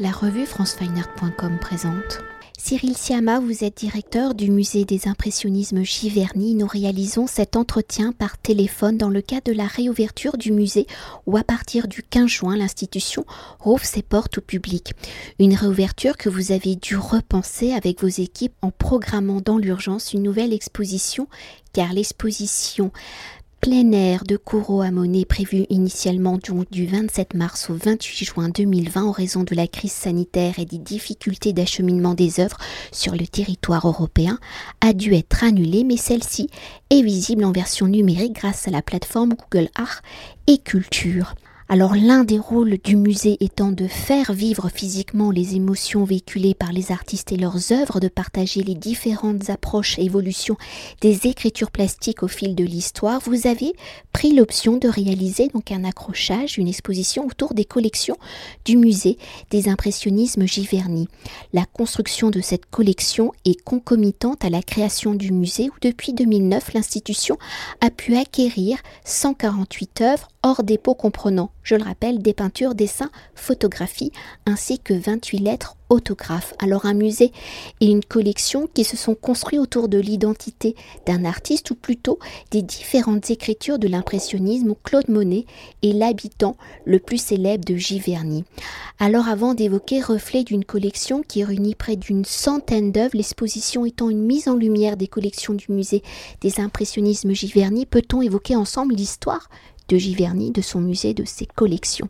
La revue francefineart.com présente. Cyril Siama, vous êtes directeur du musée des impressionnismes Giverny. Nous réalisons cet entretien par téléphone dans le cadre de la réouverture du musée où à partir du 15 juin, l'institution rouvre ses portes au public. Une réouverture que vous avez dû repenser avec vos équipes en programmant dans l'urgence une nouvelle exposition car l'exposition plein air de à Monet prévu initialement du 27 mars au 28 juin 2020 en raison de la crise sanitaire et des difficultés d'acheminement des œuvres sur le territoire européen a dû être annulée mais celle-ci est visible en version numérique grâce à la plateforme Google Art et Culture. Alors l'un des rôles du musée étant de faire vivre physiquement les émotions véhiculées par les artistes et leurs œuvres, de partager les différentes approches et évolutions des écritures plastiques au fil de l'histoire, vous avez pris l'option de réaliser donc un accrochage, une exposition autour des collections du musée des impressionnismes Giverny. La construction de cette collection est concomitante à la création du musée où depuis 2009 l'institution a pu acquérir 148 œuvres hors dépôt comprenant, je le rappelle, des peintures, dessins, photographies, ainsi que 28 lettres autographes. Alors un musée et une collection qui se sont construits autour de l'identité d'un artiste ou plutôt des différentes écritures de l'impressionnisme où Claude Monet est l'habitant le plus célèbre de Giverny. Alors avant d'évoquer reflet d'une collection qui réunit près d'une centaine d'œuvres, l'exposition étant une mise en lumière des collections du musée des impressionnismes Giverny, peut-on évoquer ensemble l'histoire de Giverny, de son musée, de ses collections.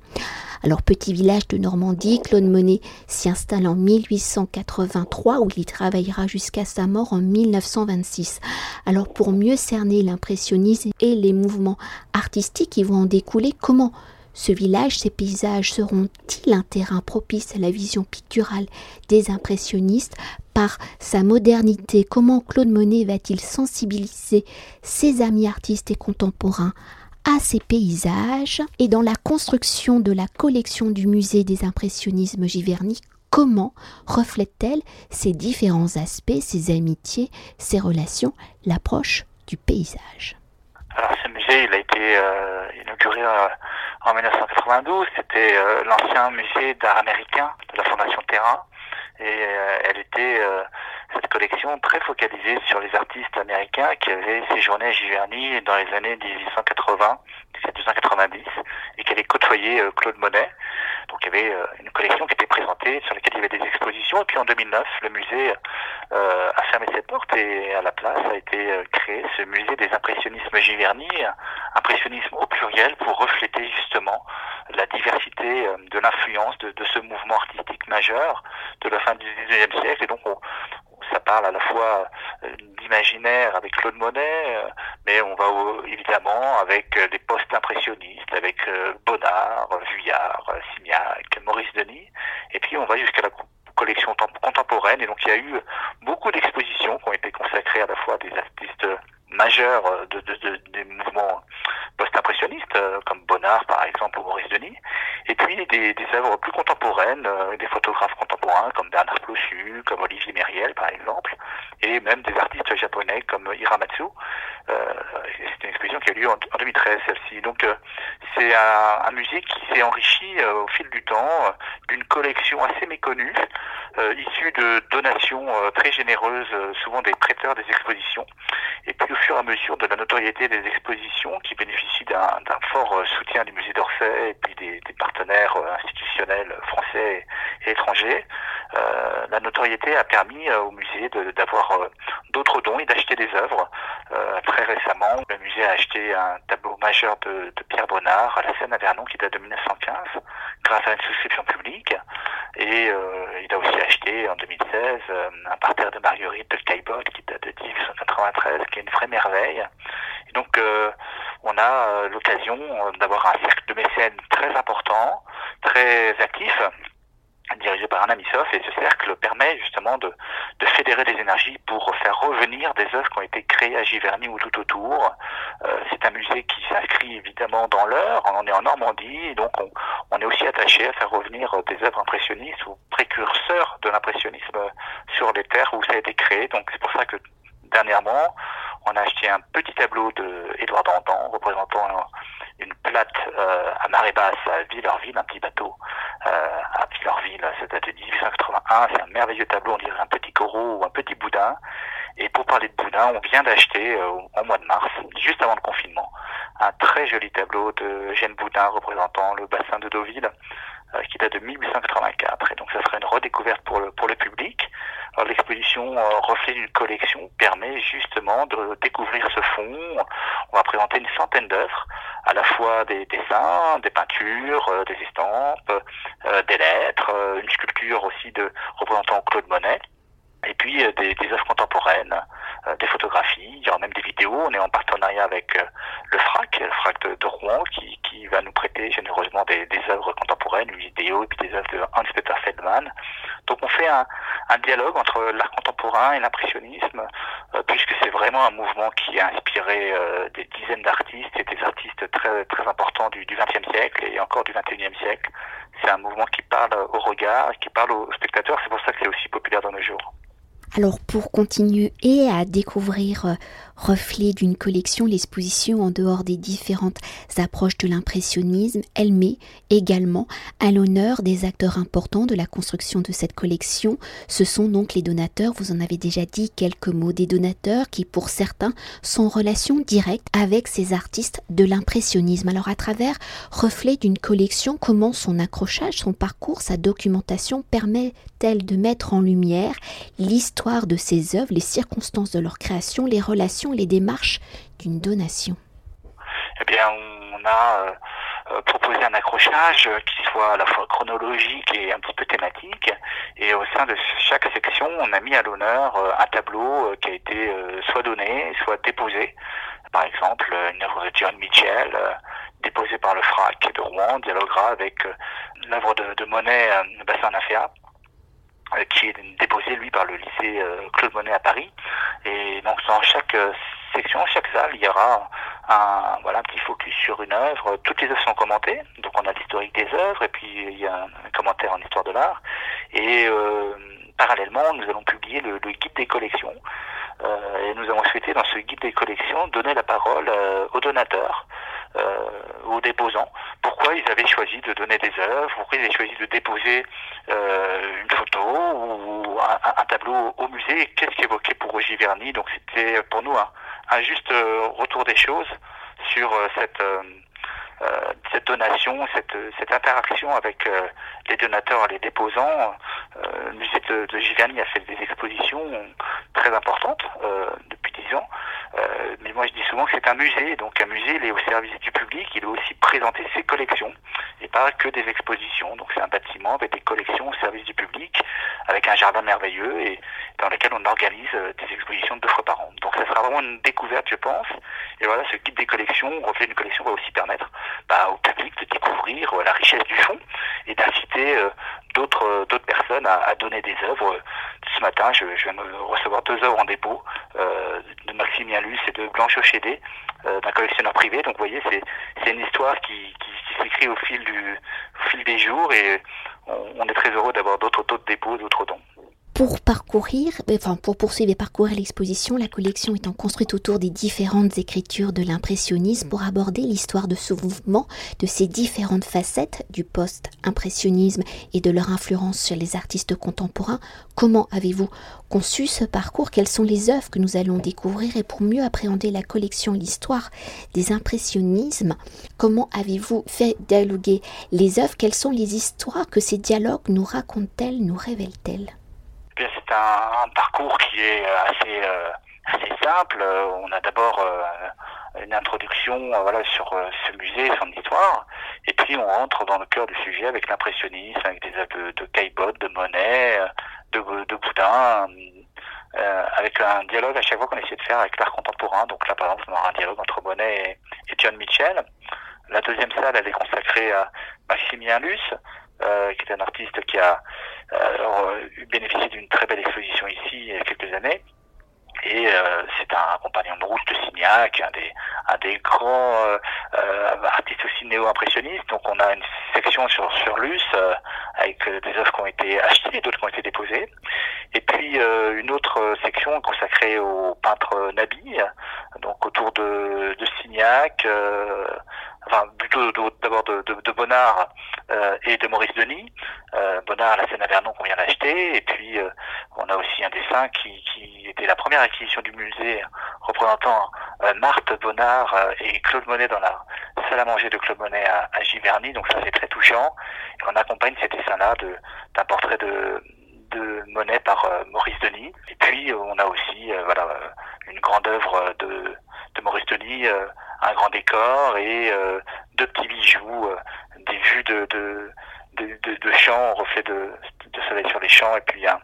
Alors, petit village de Normandie, Claude Monet s'y installe en 1883 où il y travaillera jusqu'à sa mort en 1926. Alors, pour mieux cerner l'impressionnisme et les mouvements artistiques qui vont en découler, comment ce village, ces paysages seront-ils un terrain propice à la vision picturale des impressionnistes par sa modernité? Comment Claude Monet va-t-il sensibiliser ses amis artistes et contemporains à ces paysages et dans la construction de la collection du musée des impressionnismes Giverny, comment reflète-t-elle ces différents aspects, ces amitiés, ces relations, l'approche du paysage? Alors ce musée, il a été euh, inauguré euh, en 1992, c'était euh, l'ancien musée d'art américain de la Fondation Terra. Et elle était cette collection très focalisée sur les artistes américains qui avaient séjourné à Giverny dans les années 1880, 1890 et qui avaient côtoyé euh, Claude Monet. Donc il y avait euh, une collection qui était présentée sur laquelle il y avait des expositions. Et puis en 2009, le musée euh, a fermé ses portes et à la place a été créé ce musée des impressionnismes Giverny, impressionnisme au pluriel pour refléter justement la diversité de l'influence de, de, ce mouvement artistique majeur de la fin du 19e siècle. Et donc on, ça parle à la fois euh, d'imaginaire avec Claude Monet, euh, mais on va évidemment avec euh, des post-impressionnistes, avec Bonnard, Vuillard, Signac, Maurice Denis, et puis on va jusqu'à la collection contemporaine, et donc il y a eu beaucoup d'expositions qui ont été consacrées à la fois à des artistes majeurs de, de, des mouvements post-impressionnistes, comme Bonnard par exemple ou Maurice Denis, et puis des, des œuvres plus contemporaines, des photographes contemporains comme Bernard Plossu, comme Olivier Mériel par exemple, et même des artistes japonais comme Hiramatsu. Euh, c'est une exposition qui a eu lieu en, 2013 celle-ci. Donc euh, c'est un, musée qui s'est enrichi euh, au fil du temps d'une collection assez méconnue, issue de donations très généreuses, souvent des prêteurs des expositions. Et puis au fur et à mesure de la notoriété des expositions qui bénéficient d'un fort soutien du musée d'Orsay et puis des, partenaires institutionnels français et étrangers, la notoriété a permis au musée d'avoir d'autres dons et d'acheter des œuvres. Très récemment, le musée a acheté un tableau majeur de, de Pierre Bonnard à la Seine à Vernon qui date de 1915 grâce à une souscription publique. Et il a aussi acheté en 2016 un parterre de Marguerite de Caillebotte qui date de 1893, qui est une vraie merveille. Et donc, on a l'occasion d'avoir un cercle de mécènes très important, très actif, dirigé par un ami Sof, et ce cercle permet justement de, de, fédérer des énergies pour faire revenir des œuvres qui ont été créées à Giverny ou tout autour. Euh, c'est un musée qui s'inscrit évidemment dans l'heure, on est en Normandie, donc on, on, est aussi attaché à faire revenir des œuvres impressionnistes ou précurseurs de l'impressionnisme sur les terres où ça a été créé. Donc c'est pour ça que dernièrement, on a acheté un petit tableau de Édouard Dantan représentant une plate à marée basse à Villerville, un petit bateau à Villerville, ça date de 1881. C'est un merveilleux tableau, on dirait un petit coraux ou un petit boudin. Et pour parler de boudin, on vient d'acheter au mois de mars, juste avant le confinement, un très joli tableau de Eugène Boudin représentant le bassin de Deauville euh, qui date de 1884. Et donc ça sera une redécouverte pour le, pour le public. L'exposition euh, reflet d'une collection permet justement de découvrir ce fond. On va présenter une centaine d'œuvres, à la fois des dessins, des peintures, euh, des estampes, des lettres, une sculpture aussi de représentant Claude Monet et puis des, des œuvres contemporaines, euh, des photographies, il y aura même des vidéos. On est en partenariat avec euh, le FRAC, le FRAC de, Rouen, qui, qui, va nous prêter généreusement des, des œuvres contemporaines, une vidéo et puis des œuvres de Hans-Peter Feldman. Donc on fait un, un dialogue entre l'art contemporain et l'impressionnisme, euh, puisque c'est vraiment un mouvement qui a inspiré des dizaines d'artistes et des artistes très, très importants du XXe siècle et encore du XXIe siècle. C'est un mouvement qui parle au regard, qui parle aux spectateurs. C'est pour ça que c'est aussi populaire dans nos jours. Alors pour continuer à découvrir euh, reflet d'une collection, l'exposition en dehors des différentes approches de l'impressionnisme, elle met également à l'honneur des acteurs importants de la construction de cette collection. Ce sont donc les donateurs, vous en avez déjà dit quelques mots, des donateurs qui pour certains sont en relation directe avec ces artistes de l'impressionnisme. Alors à travers reflet d'une collection, comment son accrochage, son parcours, sa documentation permet-elle de mettre en lumière l'histoire de ces œuvres, les circonstances de leur création, les relations les démarches d'une donation Eh bien, on a euh, euh, proposé un accrochage qui soit à la fois chronologique et un petit peu thématique. Et au sein de chaque section, on a mis à l'honneur euh, un tableau qui a été soit donné, soit déposé. Par exemple, une œuvre de John Mitchell, déposée par le FRAC de Rouen, dialoguera avec l'œuvre de, Monet, Bassin Naféa qui est déposé lui par le lycée Claude Monet à Paris. Et donc dans chaque euh, section, chaque salle, il y aura un, voilà, un petit focus sur une œuvre. Toutes les œuvres sont commentées, donc on a l'historique des œuvres et puis il y a un, commentaire en histoire de l'art. Et euh, parallèlement, nous allons publier le, guide des collections. Euh, et nous avons souhaité dans ce guide des collections donner la parole aux donateurs, aux déposants. Pourquoi ils avaient choisi de donner des œuvres, pourquoi ils avaient choisi de déposer une photo ou un, tableau au musée, qu'est-ce qui évoquait pour Roger Verny? Donc c'était pour nous un, juste euh, retour des choses sur euh, cette, euh, cette donation, cette, cette interaction avec les donateurs et les déposants. le musée de, de Giverny a fait des expositions très importantes depuis dix ans. mais moi je dis souvent que c'est un musée, donc un musée il est au service du public, il doit aussi présenter ses collections et pas que des expositions. Donc c'est un bâtiment avec des collections au service du public, avec un jardin merveilleux et dans lequel on organise euh, des expositions deux fois par an. Donc ça sera vraiment une découverte, je pense. Et voilà, ce guide des collections, reflet une collection, va aussi permettre bah, au public de découvrir euh, la richesse du fond et d'inciter euh, d'autres d'autres personnes à, donner des œuvres. Ce matin, je, je viens de recevoir deux œuvres en dépôt de Maximien Luce et de Blanche Ochédé, d'un collectionneur privé. Donc vous voyez, c'est une histoire qui, qui, qui s'écrit au fil au fil des jours et on, est très heureux d'avoir d'autres taux de dépôt, d'autres dons. Pour parcourir, enfin pour poursuivre et parcourir l'exposition, la collection étant construite autour des différentes écritures de l'impressionnisme pour aborder l'histoire de ce mouvement, de ces différentes facettes du post-impressionnisme et de leur influence sur les artistes contemporains, comment avez-vous conçu ce parcours? Quelles sont les œuvres que nous allons découvrir? Et pour mieux appréhender la collection, l'histoire des impressionnismes, comment avez-vous fait dialoguer les œuvres? Quelles sont les histoires que ces dialogues nous racontent-elles, nous révèlent-elles? C'est un, parcours qui est euh, assez, euh, assez simple. On a d'abord euh, une introduction voilà, sur ce musée, son histoire, et puis on rentre dans le cœur du sujet avec l'impressionnisme, avec des œuvres de, de Caillebotte, de Monet, de, Boudin, avec un dialogue à chaque fois qu'on essaie de faire avec l'art contemporain. Donc là, par exemple, on aura un dialogue entre Monet et, John Mitchell. La deuxième salle, elle est consacrée à Maximilien Luce, qui est un artiste qui a euh, bénéficié d'une très belle exposition ici il y a quelques années. Et euh, c'est un compagnon de route de Signac, un des, un des grands euh, euh artistes aussi néo-impressionnistes. Donc on a une section sur, sur Luce euh, avec des œuvres qui ont été achetées et d'autres qui ont été déposées. Et puis une autre section consacrée au peintre Nabi, donc autour de, de Signac, enfin plutôt d'abord de, de, Bonnard et de Maurice Denis. Bonnard, la scène à Vernon qu'on vient d'acheter, et puis on a aussi un dessin qui, qui, était la première acquisition du musée représentant Marthe Bonnard et Claude Monet dans la salle à manger de Claude Monet à, à Giverny, donc ça c'est très touchant. Et on accompagne ces dessins-là d'un portrait de, de Monet par Maurice Denis. Et puis on a aussi voilà une grande œuvre de, de Maurice Denis, un grand décor et deux petits bijoux, des vues de, de de, de, champs, reflet de, de, soleil sur les champs, et puis un,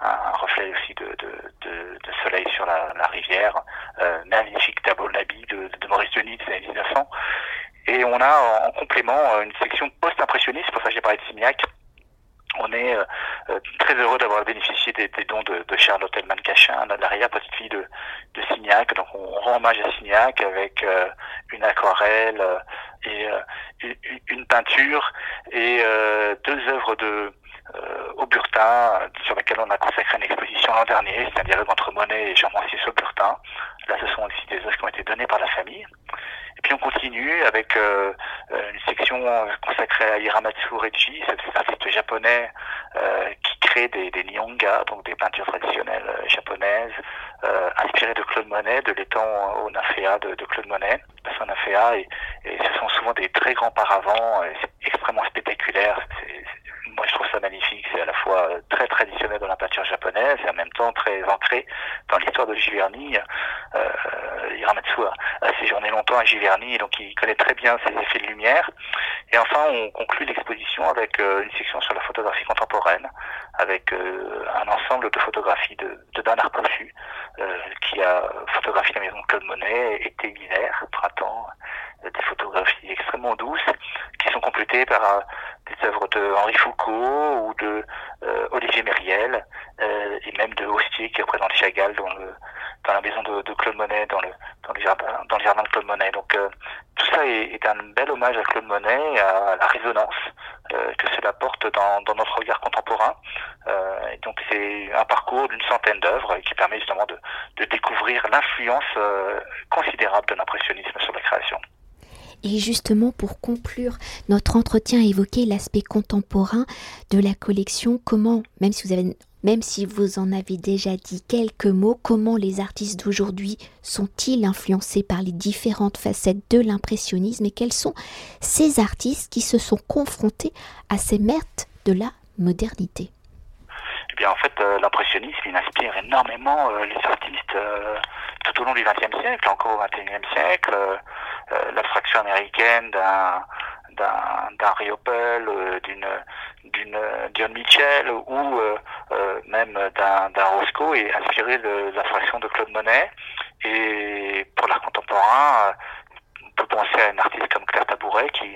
un reflet aussi de, de, soleil sur la, la rivière. Euh, magnifique tableau de l'habit de, Maurice Denis des années 1900. Et on a en complément une section post-impressionniste, pour ça j'ai parlé de Signac, on est euh, euh, très heureux d'avoir bénéficié des, dons de, de Charlotte Elman Cachin, l'arrière petite fille de, de Signac. Donc on rend hommage à Signac avec euh, une aquarelle et une peinture et deux œuvres de sur lesquelles on a consacré une exposition l'an dernier. C'est un dialogue entre Monet et Jean-Francis Auburtin. Là, ce sont aussi des œuvres qui ont été données par la famille. Puis on continue avec euh, euh, une section consacrée à Hiramatsu Reiji, cet artiste japonais euh, qui crée des, des nyonga, donc des peintures traditionnelles japonaises, inspirées de Claude Monet, de l'étang au Nafea de, de Claude Monet, son Nafea, et, et, ce sont souvent des très grands paravents, c'est extrêmement spectaculaire, moi je trouve ça magnifique, c'est à la fois très traditionnel dans la peinture japonaise et en même temps très ancré dans l'histoire de Giverny. Euh, Hiramatsu a, séjourné longtemps à Giverny, donc il connaît très bien ces effets de lumière. Et enfin, on conclut l'exposition avec euh, une section sur la photographie contemporaine, avec euh, un ensemble de photographies de, de Bernard Cossu, euh, qui a photographié la maison de Claude Monet, été, hiver, printemps, des photographies extrêmement douces, qui sont complétées par des œuvres de Henri Foucault ou de Olivier Mériel, et même de Hostier qui représente Chagall dans le dans la maison de, de, Claude Monet, dans le, jardin, de Claude Monet. Donc euh, tout ça est, un bel hommage à Claude Monet, à la résonance euh, que cela porte dans, notre regard contemporain. Euh, donc c'est un parcours d'une centaine d'œuvres qui permet justement de, découvrir l'influence considérable de l'impressionnisme sur la création. Et justement, pour conclure notre entretien, évoquer l'aspect contemporain de la collection, comment, même si vous avez même si vous en avez déjà dit quelques mots, comment les artistes d'aujourd'hui sont-ils influencés par les différentes facettes de l'impressionnisme et quels sont ces artistes qui se sont confrontés à ces maîtres de la modernité? Eh bien, en fait, euh, l'impressionnisme, inspire énormément euh, les artistes euh, tout au long du XXe siècle, encore au XXIe siècle. L'abstraction américaine d'un d'un Riopel, d'une d'une Dion Mitchell ou euh, même d'un Roscoe et inspiré de, l'impression de Claude Monet. Et pour l'art contemporain, on peut penser à une artiste comme Claire Tabouret qui,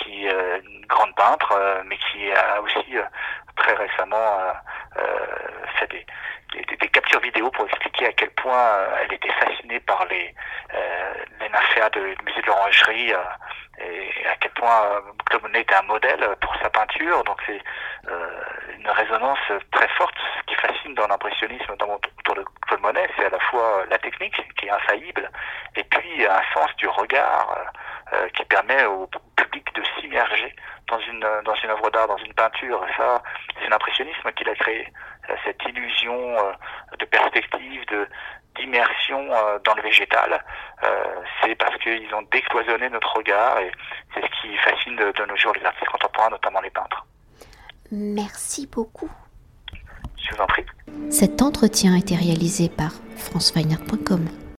qui est une grande peintre, euh, mais qui a aussi euh, très récemment fait des, des, des, captures vidéo pour expliquer à quel point elle était fascinée par les, les nymphéas du musée de l'Orangerie et à quel point Claude Monet était un modèle pour sa peinture. Donc c'est une résonance très forte. Ce qui fascine dans l'impressionnisme, notamment autour de Claude Monet, c'est à la fois la technique qui est infaillible, et puis un sens du regard euh, qui permet au de s'immerger dans une dans une œuvre d'art, dans une peinture. Et ça, c'est l'impressionnisme qui l'a créé. Cette illusion euh, de perspective, de d'immersion euh, dans le végétal, c'est parce qu'ils ont décloisonné notre regard et c'est ce qui fascine de nos jours les artistes contemporains, notamment les peintres. Merci beaucoup. Je vous en prie. Cet entretien a été réalisé par franceweiner.com.